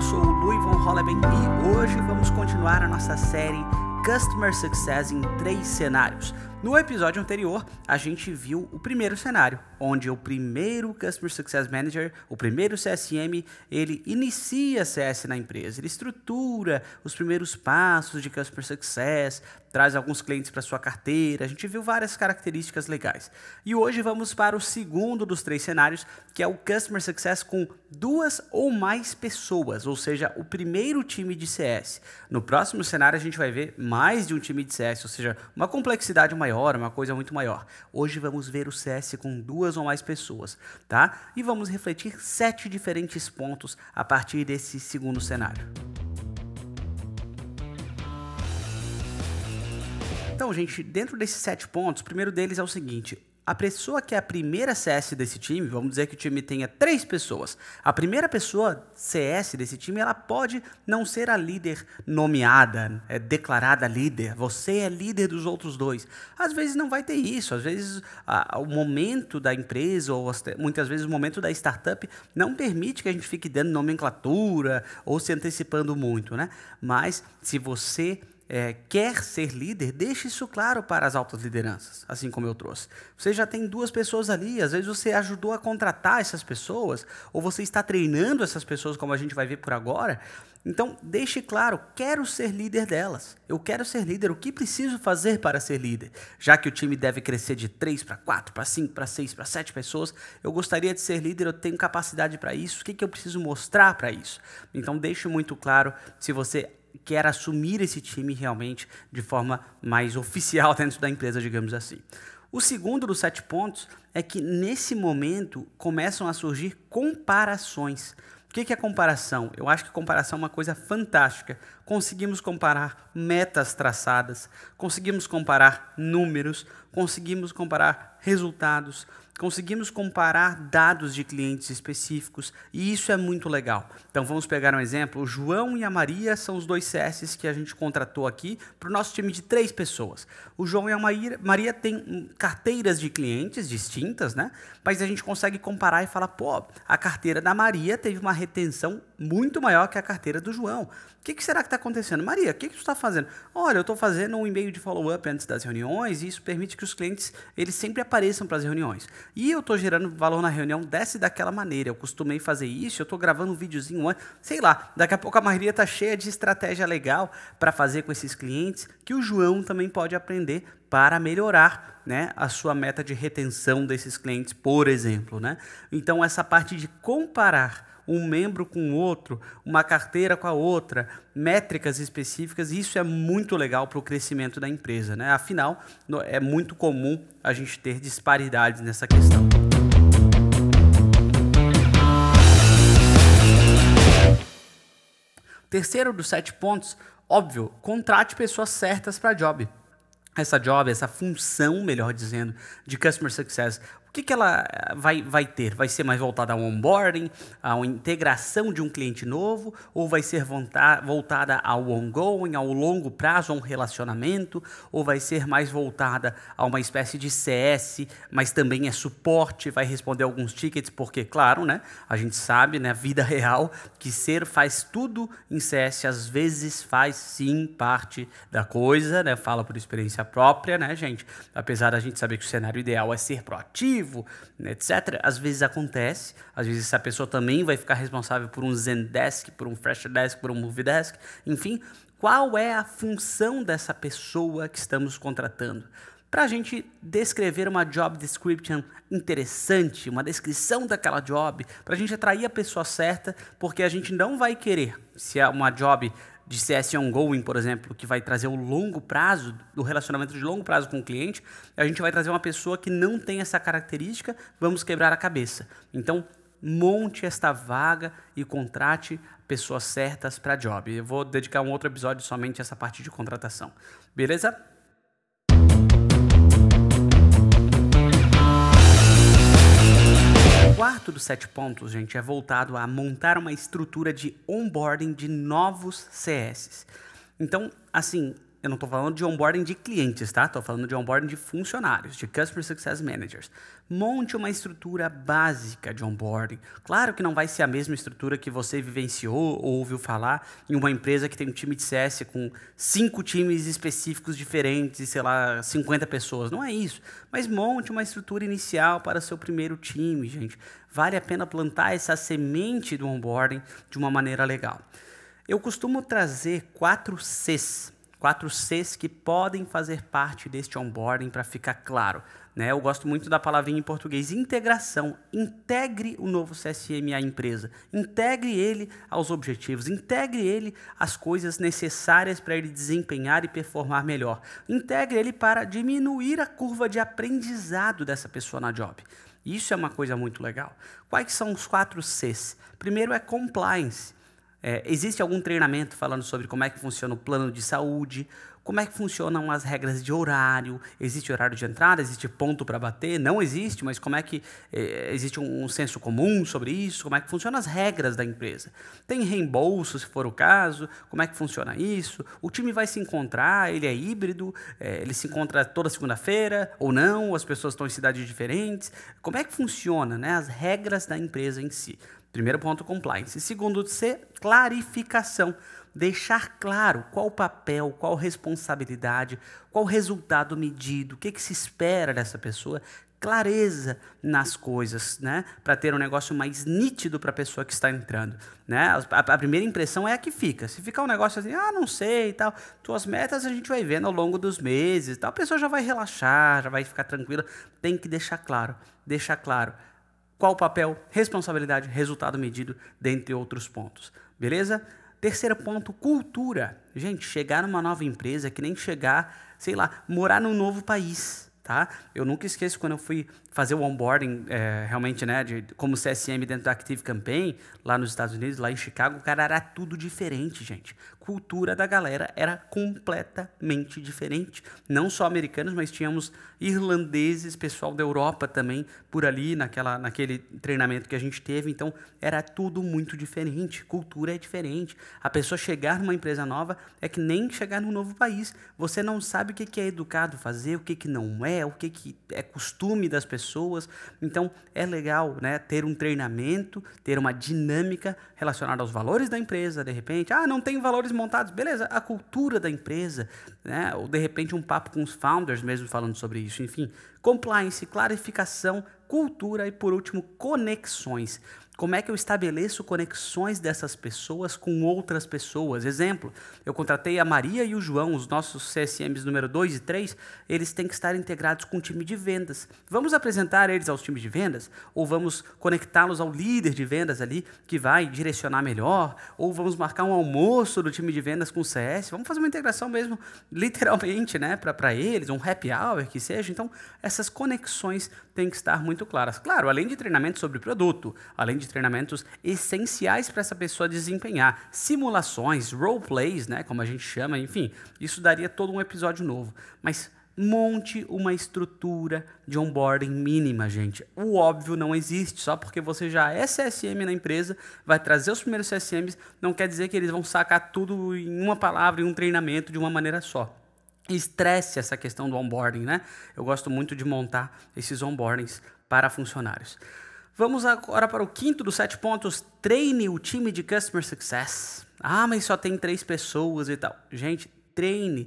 sou o Louis von Holleben e hoje vamos continuar a nossa série Customer Success em três cenários. No episódio anterior, a gente viu o primeiro cenário, onde o primeiro Customer Success Manager, o primeiro CSM, ele inicia CS na empresa, ele estrutura os primeiros passos de Customer Success, traz alguns clientes para sua carteira, a gente viu várias características legais. E hoje vamos para o segundo dos três cenários, que é o Customer Success com duas ou mais pessoas, ou seja, o primeiro time de CS. No próximo cenário a gente vai ver mais de um time de CS, ou seja, uma complexidade maior maior, uma coisa muito maior. Hoje vamos ver o CS com duas ou mais pessoas, tá? E vamos refletir sete diferentes pontos a partir desse segundo cenário. Então, gente, dentro desses sete pontos, o primeiro deles é o seguinte: a pessoa que é a primeira CS desse time, vamos dizer que o time tenha três pessoas. A primeira pessoa CS desse time, ela pode não ser a líder nomeada, é declarada líder. Você é líder dos outros dois. Às vezes não vai ter isso. Às vezes a, o momento da empresa ou muitas vezes o momento da startup não permite que a gente fique dando nomenclatura ou se antecipando muito, né? Mas se você é, quer ser líder, deixe isso claro para as altas lideranças, assim como eu trouxe. Você já tem duas pessoas ali, às vezes você ajudou a contratar essas pessoas, ou você está treinando essas pessoas, como a gente vai ver por agora. Então, deixe claro, quero ser líder delas. Eu quero ser líder. O que preciso fazer para ser líder? Já que o time deve crescer de 3 para 4, para 5, para 6, para 7 pessoas, eu gostaria de ser líder, eu tenho capacidade para isso. O que, que eu preciso mostrar para isso? Então, deixe muito claro se você quer assumir esse time realmente de forma mais oficial dentro da empresa, digamos assim. O segundo dos sete pontos é que nesse momento começam a surgir comparações. O que é comparação? Eu acho que comparação é uma coisa fantástica. Conseguimos comparar metas traçadas, conseguimos comparar números, conseguimos comparar resultados, conseguimos comparar dados de clientes específicos e isso é muito legal. Então vamos pegar um exemplo: o João e a Maria são os dois CSs que a gente contratou aqui para o nosso time de três pessoas. O João e a Maria, têm carteiras de clientes distintas, né? Mas a gente consegue comparar e falar: pô, a carteira da Maria teve uma retenção muito maior que a carteira do João. O que, que será que está acontecendo? Maria, o que, que você está fazendo? Olha, eu estou fazendo um e-mail de follow-up antes das reuniões e isso permite que os clientes eles sempre apareçam para as reuniões. E eu estou gerando valor na reunião dessa e daquela maneira. Eu costumei fazer isso, eu estou gravando um videozinho antes. Sei lá, daqui a pouco a Maria está cheia de estratégia legal para fazer com esses clientes que o João também pode aprender para melhorar né, a sua meta de retenção desses clientes, por exemplo. Né? Então, essa parte de comparar um membro com o outro, uma carteira com a outra, métricas específicas, isso é muito legal para o crescimento da empresa. Né? Afinal, é muito comum a gente ter disparidades nessa questão. Terceiro dos sete pontos, óbvio, contrate pessoas certas para job essa job, essa função, melhor dizendo, de Customer Success o que, que ela eh, vai, vai ter? Vai ser mais voltada ao onboarding, à integração de um cliente novo, ou vai ser voltada ao ongoing, ao longo prazo, a um relacionamento, ou vai ser mais voltada a uma espécie de CS, mas também é suporte, vai responder alguns tickets, porque, claro, né, a gente sabe, né, vida real, que ser faz tudo em CS, às vezes faz sim parte da coisa, né, fala por experiência própria, né, gente? Apesar da gente saber que o cenário ideal é ser proativo, etc. Às vezes acontece, às vezes essa pessoa também vai ficar responsável por um Zendesk, por um Freshdesk, por um Movidesk, enfim. Qual é a função dessa pessoa que estamos contratando? Para a gente descrever uma job description interessante, uma descrição daquela job, para a gente atrair a pessoa certa, porque a gente não vai querer, se é uma job de CS ongoing, por exemplo, que vai trazer o longo prazo, do relacionamento de longo prazo com o cliente, a gente vai trazer uma pessoa que não tem essa característica, vamos quebrar a cabeça. Então, monte esta vaga e contrate pessoas certas para job. Eu vou dedicar um outro episódio somente a essa parte de contratação. Beleza? Quarto dos sete pontos, gente, é voltado a montar uma estrutura de onboarding de novos CS. Então, assim, eu não estou falando de onboarding de clientes, tá? Estou falando de onboarding de funcionários, de Customer Success Managers. Monte uma estrutura básica de onboarding. Claro que não vai ser a mesma estrutura que você vivenciou ou ouviu falar em uma empresa que tem um time de CS com cinco times específicos diferentes sei lá, 50 pessoas. Não é isso. Mas monte uma estrutura inicial para seu primeiro time, gente. Vale a pena plantar essa semente do onboarding de uma maneira legal. Eu costumo trazer quatro Cs quatro Cs que podem fazer parte deste onboarding para ficar claro. Né? Eu gosto muito da palavrinha em português, integração. Integre o novo CSM à empresa. Integre ele aos objetivos. Integre ele às coisas necessárias para ele desempenhar e performar melhor. Integre ele para diminuir a curva de aprendizado dessa pessoa na job. Isso é uma coisa muito legal. Quais são os quatro Cs? Primeiro é compliance. É, existe algum treinamento falando sobre como é que funciona o plano de saúde, como é que funcionam as regras de horário? Existe horário de entrada? Existe ponto para bater? Não existe, mas como é que é, existe um, um, senso comum sobre isso? Como é que funcionam as regras da empresa? Tem reembolso, se for o caso? Como é que funciona isso? O time vai se encontrar? Ele é híbrido? É, ele se encontra toda segunda-feira ou não? As pessoas estão em cidades diferentes? Como é que funciona, né? As regras da empresa em si. Primeiro ponto, compliance. segundo, C, clarificação. Deixar claro qual o papel, qual responsabilidade, qual resultado medido, o que, que se espera dessa pessoa, clareza nas coisas, né? Para ter um negócio mais nítido para a pessoa que está entrando, né? A, a, primeira impressão é a que fica. Se ficar um negócio assim, ah, não sei e tal, tuas metas a gente vai vendo ao longo dos meses, tal, a pessoa já vai relaxar, já vai ficar tranquila. Tem que deixar claro, deixar claro qual o papel, responsabilidade, resultado medido, dentre outros pontos. Beleza? Terceiro ponto, cultura. Gente, chegar numa nova empresa é que nem chegar, sei lá, morar num novo país, tá? Eu nunca esqueço quando eu fui fazer o onboarding é, realmente, né, de, como CSM dentro da Active Campaign, lá nos Estados Unidos, lá em Chicago, o cara era tudo diferente, gente. Cultura da galera era completamente diferente. Não só americanos, mas tínhamos irlandeses, pessoal da Europa também por ali, naquela, naquele treinamento que a gente teve. Então, era tudo muito diferente. Cultura é diferente. A pessoa chegar numa empresa nova é que nem chegar num novo país. Você não sabe o que é educado fazer, o que não é, o que é costume das pessoas pessoas. Então é legal né, ter um treinamento, ter uma dinâmica relacionada aos valores da empresa. De repente, ah, não tem valores montados, beleza, a cultura da empresa, né? ou de repente um papo com os founders mesmo falando sobre isso. Enfim, compliance, clarificação, cultura e por último, conexões. Como é que eu estabeleço conexões dessas pessoas com outras pessoas? Exemplo, eu contratei a Maria e o João, os nossos CSMs número 2 e 3, eles têm que estar integrados com o time de vendas. Vamos apresentar eles aos times de vendas? Ou vamos conectá-los ao líder de vendas ali, que vai direcionar melhor? Ou vamos marcar um almoço do time de vendas com o CS? Vamos fazer uma integração mesmo, literalmente, né, para eles, um happy hour que seja. Então, essas conexões têm que estar muito claras. Claro, além de treinamento sobre produto, além de treinamentos essenciais para essa pessoa desempenhar. Simulações, roleplays, né, como a gente chama, enfim, isso daria todo um episódio novo. Mas monte uma estrutura de onboarding mínima, gente. O óbvio não existe, só porque você já é CSM na empresa, vai trazer os primeiros CSMs, não quer dizer que eles vão sacar tudo em uma palavra, em um treinamento, de uma maneira só. Estresse essa questão do onboarding, né? Eu gosto muito de montar esses onboardings para funcionários. Vamos agora para o quinto dos sete pontos. Treine o time de Customer Success. Ah, mas só tem três pessoas e tal. Gente, treine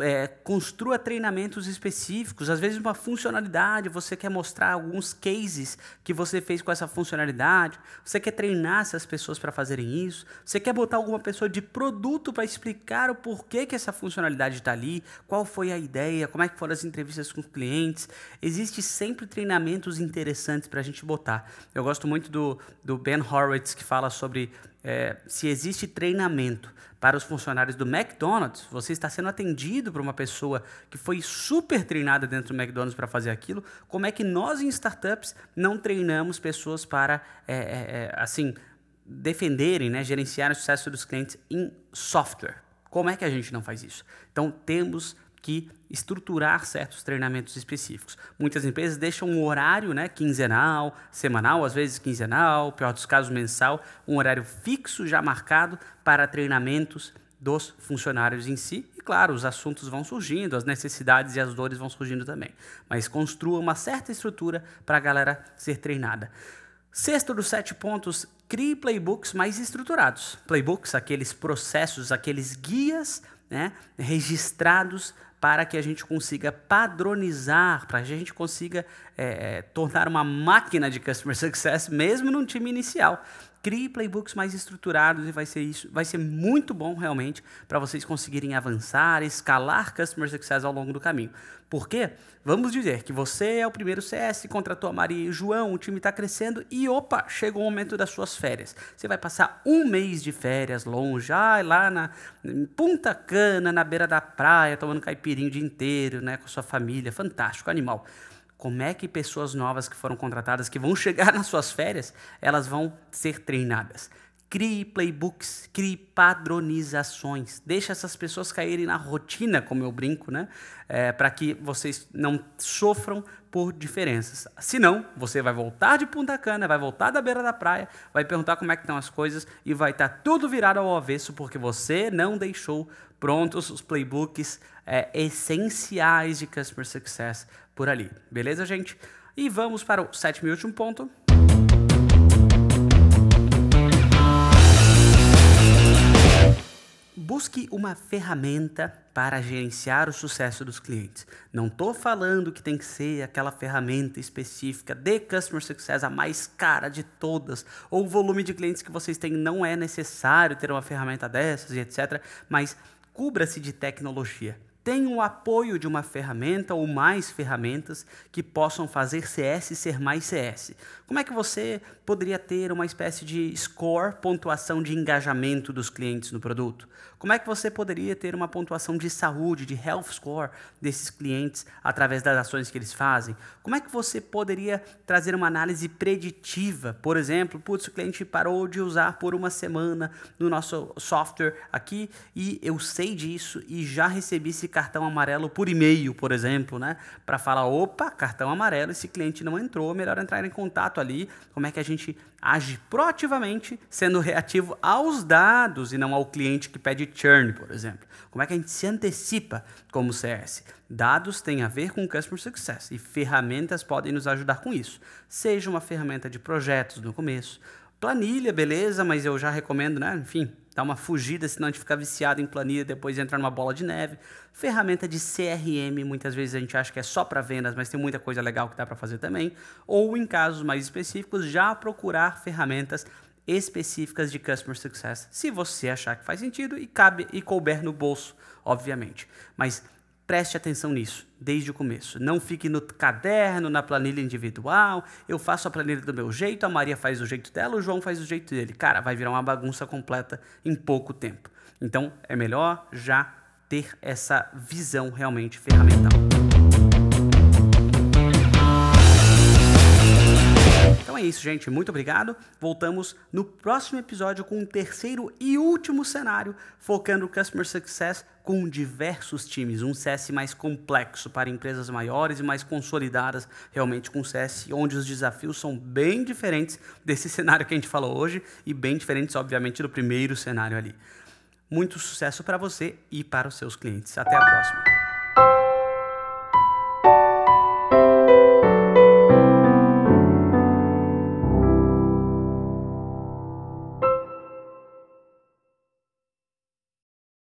é, construa treinamentos específicos, às vezes uma funcionalidade, você quer mostrar alguns cases que você fez com essa funcionalidade, você quer treinar essas pessoas para fazerem isso, você quer botar alguma pessoa de produto para explicar o porquê que essa funcionalidade está ali, qual foi a ideia, como é que foram as entrevistas com os clientes. Existe sempre treinamentos interessantes para a gente botar. Eu gosto muito do, do Ben Horowitz que fala sobre é, se existe treinamento para os funcionários do McDonald's, você está sendo atendido por uma pessoa que foi super treinada dentro do McDonald's para fazer aquilo, como é que nós em startups não treinamos pessoas para, é, é, é assim, defenderem, né, gerenciar o sucesso dos clientes em software? Como é que a gente não faz isso? Então, temos que estruturar certos treinamentos específicos. Muitas empresas deixam um horário né, quinzenal, semanal, às vezes quinzenal, pior dos casos mensal, um horário fixo já marcado para treinamentos dos funcionários em si claro, os assuntos vão surgindo, as necessidades e as dores vão surgindo também. Mas construa uma certa estrutura para a galera ser treinada. Sexto dos sete pontos, crie playbooks mais estruturados. Playbooks, aqueles processos, aqueles guias né, registrados para que a gente consiga padronizar, para que a gente consiga é, tornar uma máquina de customer success mesmo num time inicial. Crie playbooks mais estruturados e vai ser isso, vai ser muito bom realmente para vocês conseguirem avançar, escalar customer success ao longo do caminho. Por quê? Vamos dizer que você é o primeiro CS, contratou a Maria e o João, o time está crescendo e opa, chegou o momento das suas férias. Você vai passar um mês de férias longe, ah, lá na Punta Cana, na beira da praia, tomando caipirinho o dia inteiro, né, com sua família, fantástico, animal como é que pessoas novas que foram contratadas, que vão chegar nas suas férias, elas vão ser treinadas. Crie playbooks, crie padronizações. Deixe essas pessoas caírem na rotina, como eu brinco, né? É, para que vocês não sofram por diferenças. Senão, você vai voltar de Punta Cana, vai voltar da beira da praia, vai perguntar como é que estão as coisas e vai estar tá tudo virado ao avesso porque você não deixou prontos os playbooks é, essenciais de Customer Success por ali. Beleza, gente? E vamos para o sétimo e último ponto. Busque uma ferramenta para gerenciar o sucesso dos clientes. Não estou falando que tem que ser aquela ferramenta específica de Customer Success, a mais cara de todas, ou o volume de clientes que vocês têm não é necessário ter uma ferramenta dessas e etc. Mas cubra-se de tecnologia tem o apoio de uma ferramenta ou mais ferramentas que possam fazer CS ser mais CS. Como é que você poderia ter uma espécie de score, pontuação de engajamento dos clientes no produto? Como é que você poderia ter uma pontuação de saúde, de health score desses clientes através das ações que eles fazem? Como é que você poderia trazer uma análise preditiva? Por exemplo, putz, o cliente parou de usar por uma semana no nosso software aqui e eu sei disso e já recebi esse cartão amarelo por e-mail, por exemplo, né? Para falar, opa, cartão amarelo, esse cliente não entrou, melhor entrar em contato ali. Como é que a gente age proativamente, sendo reativo aos dados e não ao cliente que pede churn, por exemplo. Como é que a gente se antecipa como CS? Dados têm a ver com Customer Success e ferramentas podem nos ajudar com isso. Seja uma ferramenta de projetos no começo, planilha, beleza, mas eu já recomendo, né? Enfim, dar uma fugida, senão a gente fica viciado em planilha, depois entra numa bola de neve. Ferramenta de CRM, muitas vezes a gente acha que é só para vendas, mas tem muita coisa legal que dá para fazer também. Ou em casos mais específicos, já procurar ferramentas específicas de Customer Success, se você achar que faz sentido e cabe e couber no bolso, obviamente. Mas Preste atenção nisso desde o começo. Não fique no caderno, na planilha individual. Eu faço a planilha do meu jeito, a Maria faz do jeito dela, o João faz do jeito dele. Cara, vai virar uma bagunça completa em pouco tempo. Então, é melhor já ter essa visão realmente ferramental. Então é isso, gente. Muito obrigado. Voltamos no próximo episódio com um terceiro e último cenário, focando o Customer Success com diversos times. Um CS mais complexo para empresas maiores e mais consolidadas, realmente com CS, onde os desafios são bem diferentes desse cenário que a gente falou hoje e bem diferentes, obviamente, do primeiro cenário ali. Muito sucesso para você e para os seus clientes. Até a próxima.